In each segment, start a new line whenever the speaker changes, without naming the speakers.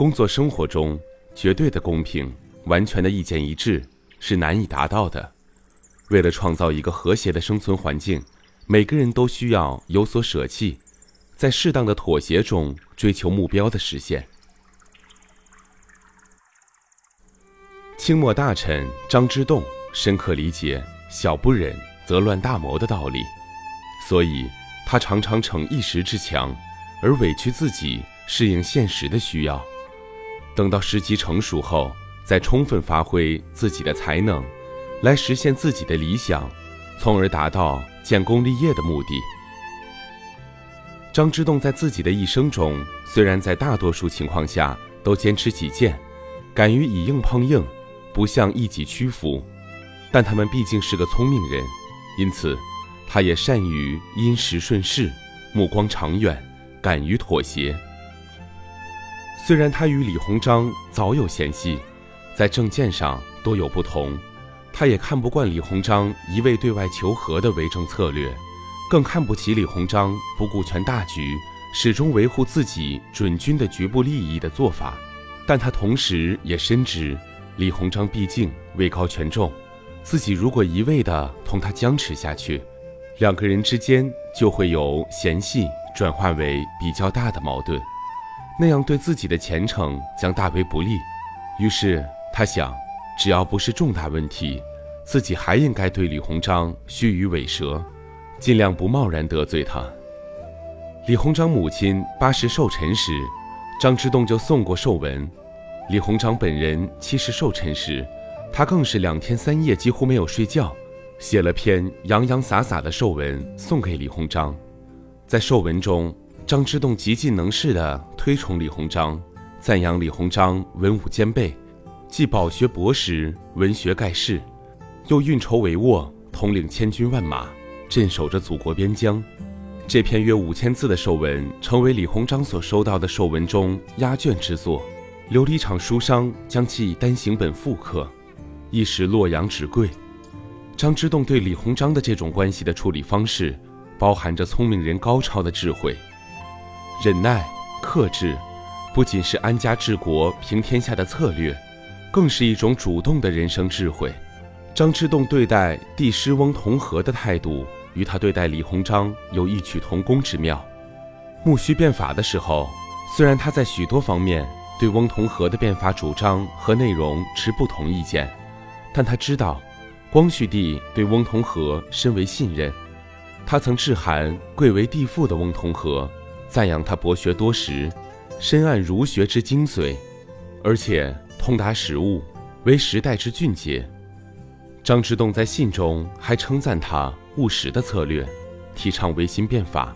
工作生活中，绝对的公平、完全的意见一致是难以达到的。为了创造一个和谐的生存环境，每个人都需要有所舍弃，在适当的妥协中追求目标的实现。清末大臣张之洞深刻理解“小不忍则乱大谋”的道理，所以他常常逞一时之强，而委屈自己适应现实的需要。等到时机成熟后，再充分发挥自己的才能，来实现自己的理想，从而达到建功立业的目的。张之洞在自己的一生中，虽然在大多数情况下都坚持己见，敢于以硬碰硬，不向异己屈服，但他们毕竟是个聪明人，因此，他也善于因时顺势，目光长远，敢于妥协。虽然他与李鸿章早有嫌隙，在政见上多有不同，他也看不惯李鸿章一味对外求和的为政策略，更看不起李鸿章不顾全大局，始终维护自己准军的局部利益的做法。但他同时也深知，李鸿章毕竟位高权重，自己如果一味地同他僵持下去，两个人之间就会由嫌隙转化为比较大的矛盾。那样对自己的前程将大为不利，于是他想，只要不是重大问题，自己还应该对李鸿章虚与委蛇，尽量不贸然得罪他。李鸿章母亲八十寿辰时，张之洞就送过寿文；李鸿章本人七十寿辰时，他更是两天三夜几乎没有睡觉，写了篇洋洋洒洒的寿文送给李鸿章，在寿文中。张之洞极尽能事地推崇李鸿章，赞扬李鸿章文武兼备，既饱学博识，文学盖世，又运筹帷幄，统领千军万马，镇守着祖国边疆。这篇约五千字的寿文，成为李鸿章所收到的寿文中压卷之作。琉璃厂书商将其以单行本复刻，一时洛阳纸贵。张之洞对李鸿章的这种关系的处理方式，包含着聪明人高超的智慧。忍耐、克制，不仅是安家治国、平天下的策略，更是一种主动的人生智慧。张之洞对待帝师翁同龢的态度，与他对待李鸿章有异曲同工之妙。戊戌变法的时候，虽然他在许多方面对翁同龢的变法主张和内容持不同意见，但他知道，光绪帝对翁同龢深为信任。他曾致函贵为帝父的翁同龢。赞扬他博学多识，深谙儒学之精髓，而且通达时务，为时代之俊杰。张之洞在信中还称赞他务实的策略，提倡维新变法，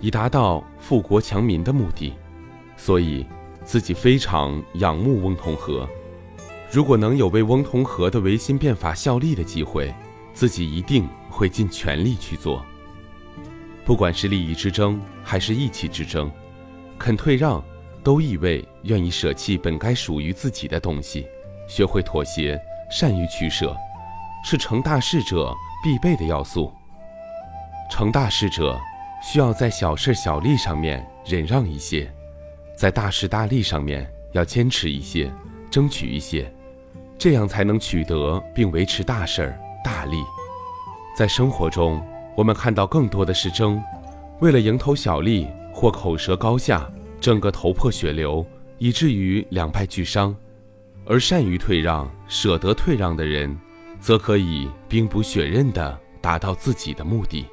以达到富国强民的目的。所以自己非常仰慕翁同龢。如果能有为翁同龢的维新变法效力的机会，自己一定会尽全力去做。不管是利益之争还是义气之争，肯退让，都意味愿意舍弃本该属于自己的东西，学会妥协，善于取舍，是成大事者必备的要素。成大事者需要在小事小利上面忍让一些，在大事大利上面要坚持一些，争取一些，这样才能取得并维持大事儿大利。在生活中。我们看到更多的是争，为了蝇头小利或口舌高下，争个头破血流，以至于两败俱伤。而善于退让、舍得退让的人，则可以兵不血刃地达到自己的目的。